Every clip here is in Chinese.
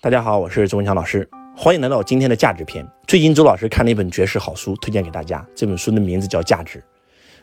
大家好，我是周文强老师，欢迎来到今天的价值篇。最近周老师看了一本绝世好书，推荐给大家。这本书的名字叫《价值》，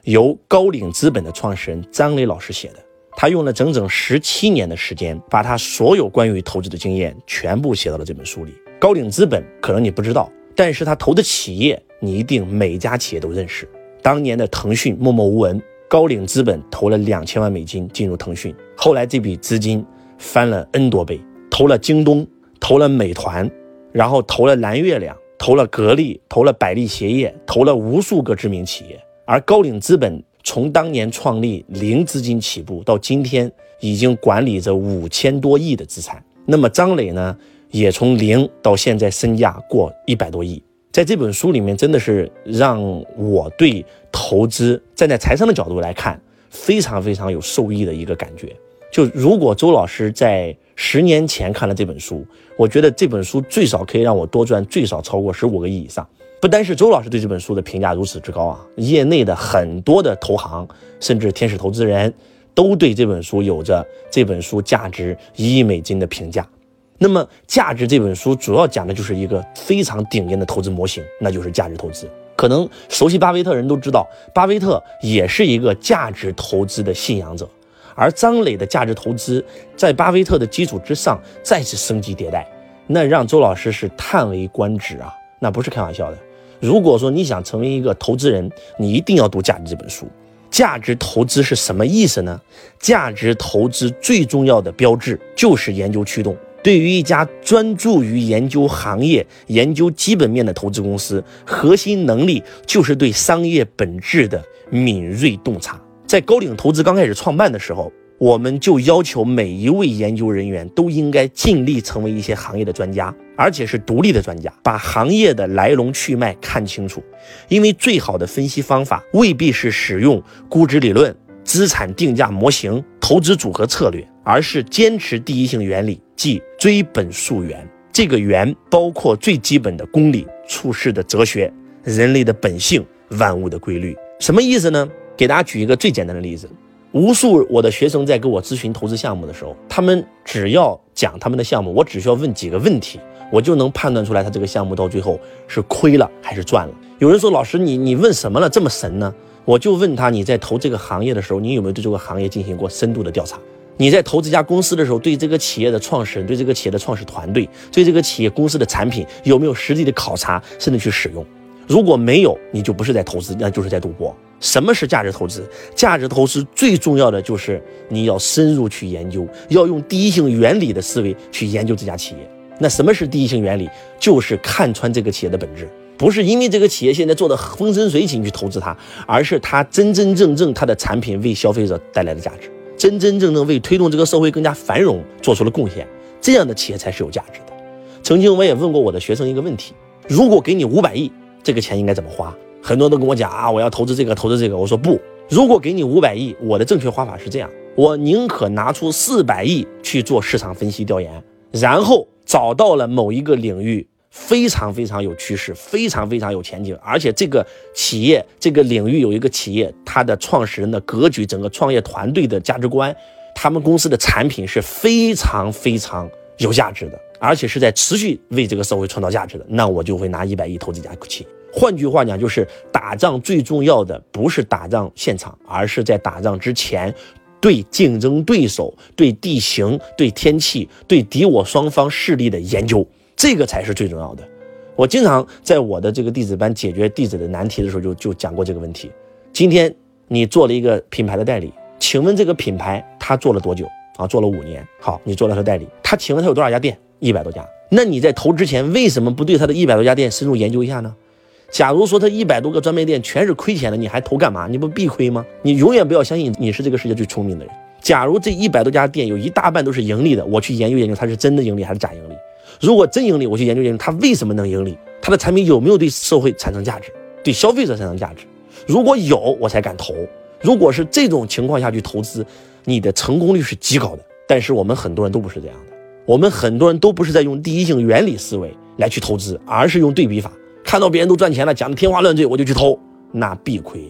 由高瓴资本的创始人张磊老师写的。他用了整整十七年的时间，把他所有关于投资的经验全部写到了这本书里。高瓴资本可能你不知道，但是他投的企业你一定每一家企业都认识。当年的腾讯默默无闻，高瓴资本投了两千万美金进入腾讯，后来这笔资金翻了 N 多倍，投了京东。投了美团，然后投了蓝月亮，投了格力，投了百利鞋业，投了无数个知名企业。而高瓴资本从当年创立零资金起步，到今天已经管理着五千多亿的资产。那么张磊呢，也从零到现在身价过一百多亿。在这本书里面，真的是让我对投资站在财商的角度来看，非常非常有受益的一个感觉。就如果周老师在十年前看了这本书，我觉得这本书最少可以让我多赚最少超过十五个亿以上。不单是周老师对这本书的评价如此之高啊，业内的很多的投行甚至天使投资人都对这本书有着这本书价值一亿美金的评价。那么，价值这本书主要讲的就是一个非常顶尖的投资模型，那就是价值投资。可能熟悉巴菲特人都知道，巴菲特也是一个价值投资的信仰者。而张磊的价值投资在巴菲特的基础之上再次升级迭代，那让周老师是叹为观止啊！那不是开玩笑的。如果说你想成为一个投资人，你一定要读《价值》这本书。价值投资是什么意思呢？价值投资最重要的标志就是研究驱动。对于一家专注于研究行业、研究基本面的投资公司，核心能力就是对商业本质的敏锐洞察。在高瓴投资刚开始创办的时候，我们就要求每一位研究人员都应该尽力成为一些行业的专家，而且是独立的专家，把行业的来龙去脉看清楚。因为最好的分析方法未必是使用估值理论、资产定价模型、投资组合策略，而是坚持第一性原理，即追本溯源。这个源包括最基本的公理、处事的哲学、人类的本性、万物的规律。什么意思呢？给大家举一个最简单的例子，无数我的学生在给我咨询投资项目的时候，他们只要讲他们的项目，我只需要问几个问题，我就能判断出来他这个项目到最后是亏了还是赚了。有人说老师，你你问什么了这么神呢？我就问他，你在投这个行业的时候，你有没有对这个行业进行过深度的调查？你在投这家公司的时候，对这个企业的创始人、对这个企业的创始团队、对这个企业公司的产品有没有实际的考察，甚至去使用？如果没有，你就不是在投资，那就是在赌博。什么是价值投资？价值投资最重要的就是你要深入去研究，要用第一性原理的思维去研究这家企业。那什么是第一性原理？就是看穿这个企业的本质，不是因为这个企业现在做的风生水起你去投资它，而是它真真正正它的产品为消费者带来的价值，真真正正为推动这个社会更加繁荣做出了贡献，这样的企业才是有价值的。曾经我也问过我的学生一个问题：如果给你五百亿，这个钱应该怎么花？很多人都跟我讲啊，我要投资这个，投资这个。我说不，如果给你五百亿，我的正确花法是这样：我宁可拿出四百亿去做市场分析调研，然后找到了某一个领域非常非常有趋势、非常非常有前景，而且这个企业这个领域有一个企业，它的创始人的格局、整个创业团队的价值观，他们公司的产品是非常非常有价值的，而且是在持续为这个社会创造价值的，那我就会拿一百亿投这家企业。换句话讲，就是打仗最重要的不是打仗现场，而是在打仗之前，对竞争对手、对地形、对天气、对敌我双方势力的研究，这个才是最重要的。我经常在我的这个弟子班解决弟子的难题的时候，就就讲过这个问题。今天你做了一个品牌的代理，请问这个品牌他做了多久啊？做了五年。好，你做了他代理，他请问他有多少家店？一百多家。那你在投之前，为什么不对他的一百多家店深入研究一下呢？假如说他一百多个专卖店全是亏钱的，你还投干嘛？你不必亏吗？你永远不要相信你是这个世界最聪明的人。假如这一百多家店有一大半都是盈利的，我去研究研究它是真的盈利还是假盈利。如果真盈利，我去研究研究它为什么能盈利，它的产品有没有对社会产生价值，对消费者产生价值。如果有，我才敢投。如果是这种情况下去投资，你的成功率是极高的。但是我们很多人都不是这样的，我们很多人都不是在用第一性原理思维来去投资，而是用对比法。看到别人都赚钱了，讲的天花乱坠，我就去投，那必亏。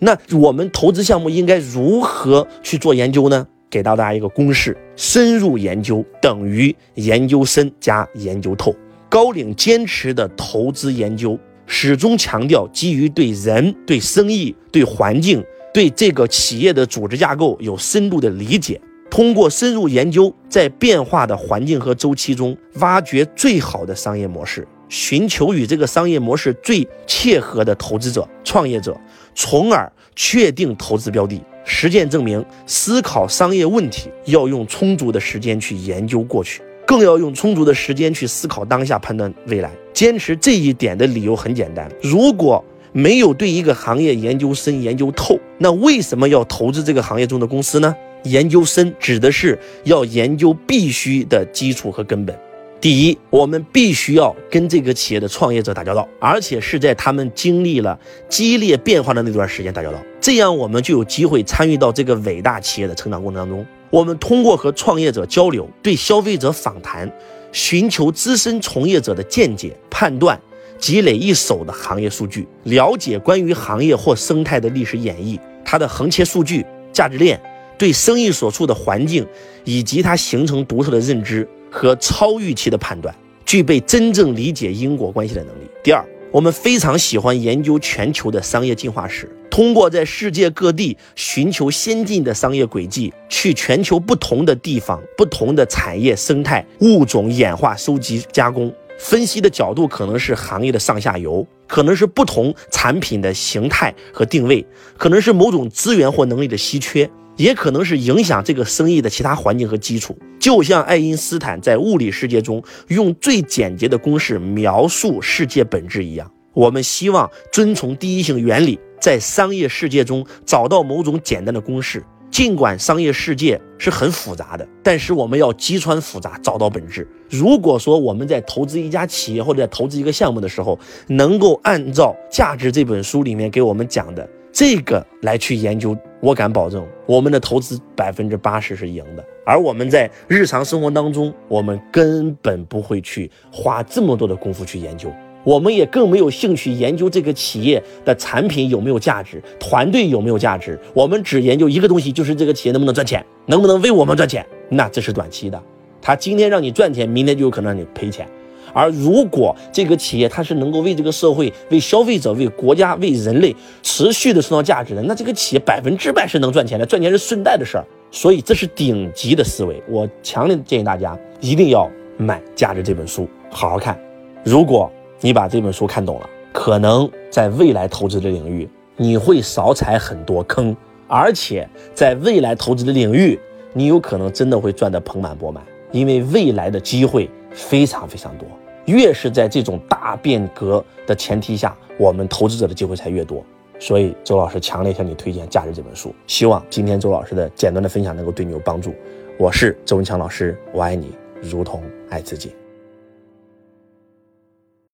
那我们投资项目应该如何去做研究呢？给到大家一个公式：深入研究等于研究深加研究透。高瓴坚持的投资研究，始终强调基于对人、对生意、对环境、对这个企业的组织架构有深度的理解。通过深入研究，在变化的环境和周期中，挖掘最好的商业模式，寻求与这个商业模式最切合的投资者、创业者，从而确定投资标的。实践证明，思考商业问题要用充足的时间去研究过去。更要用充足的时间去思考当下，判断未来。坚持这一点的理由很简单：如果没有对一个行业研究深、研究透，那为什么要投资这个行业中的公司呢？研究深指的是要研究必须的基础和根本。第一，我们必须要跟这个企业的创业者打交道，而且是在他们经历了激烈变化的那段时间打交道，这样我们就有机会参与到这个伟大企业的成长过程当中。我们通过和创业者交流，对消费者访谈，寻求资深从业者的见解、判断，积累一手的行业数据，了解关于行业或生态的历史演绎，它的横切数据、价值链，对生意所处的环境以及它形成独特的认知和超预期的判断，具备真正理解因果关系的能力。第二。我们非常喜欢研究全球的商业进化史，通过在世界各地寻求先进的商业轨迹，去全球不同的地方、不同的产业生态、物种演化、收集、加工、分析的角度，可能是行业的上下游，可能是不同产品的形态和定位，可能是某种资源或能力的稀缺。也可能是影响这个生意的其他环境和基础，就像爱因斯坦在物理世界中用最简洁的公式描述世界本质一样。我们希望遵从第一性原理，在商业世界中找到某种简单的公式。尽管商业世界是很复杂的，但是我们要击穿复杂，找到本质。如果说我们在投资一家企业或者在投资一个项目的时候，能够按照《价值》这本书里面给我们讲的。这个来去研究，我敢保证，我们的投资百分之八十是赢的。而我们在日常生活当中，我们根本不会去花这么多的功夫去研究，我们也更没有兴趣研究这个企业的产品有没有价值，团队有没有价值。我们只研究一个东西，就是这个企业能不能赚钱，能不能为我们赚钱。那这是短期的，他今天让你赚钱，明天就有可能让你赔钱。而如果这个企业它是能够为这个社会、为消费者、为国家、为人类持续的创造价值的，那这个企业百分之百是能赚钱的，赚钱是顺带的事儿。所以这是顶级的思维，我强烈建议大家一定要买《价值》这本书，好好看。如果你把这本书看懂了，可能在未来投资的领域你会少踩很多坑，而且在未来投资的领域，你有可能真的会赚得盆满钵满，因为未来的机会非常非常多。越是在这种大变革的前提下，我们投资者的机会才越多。所以，周老师强烈向你推荐《价值》这本书。希望今天周老师的简单的分享能够对你有帮助。我是周文强老师，我爱你如同爱自己。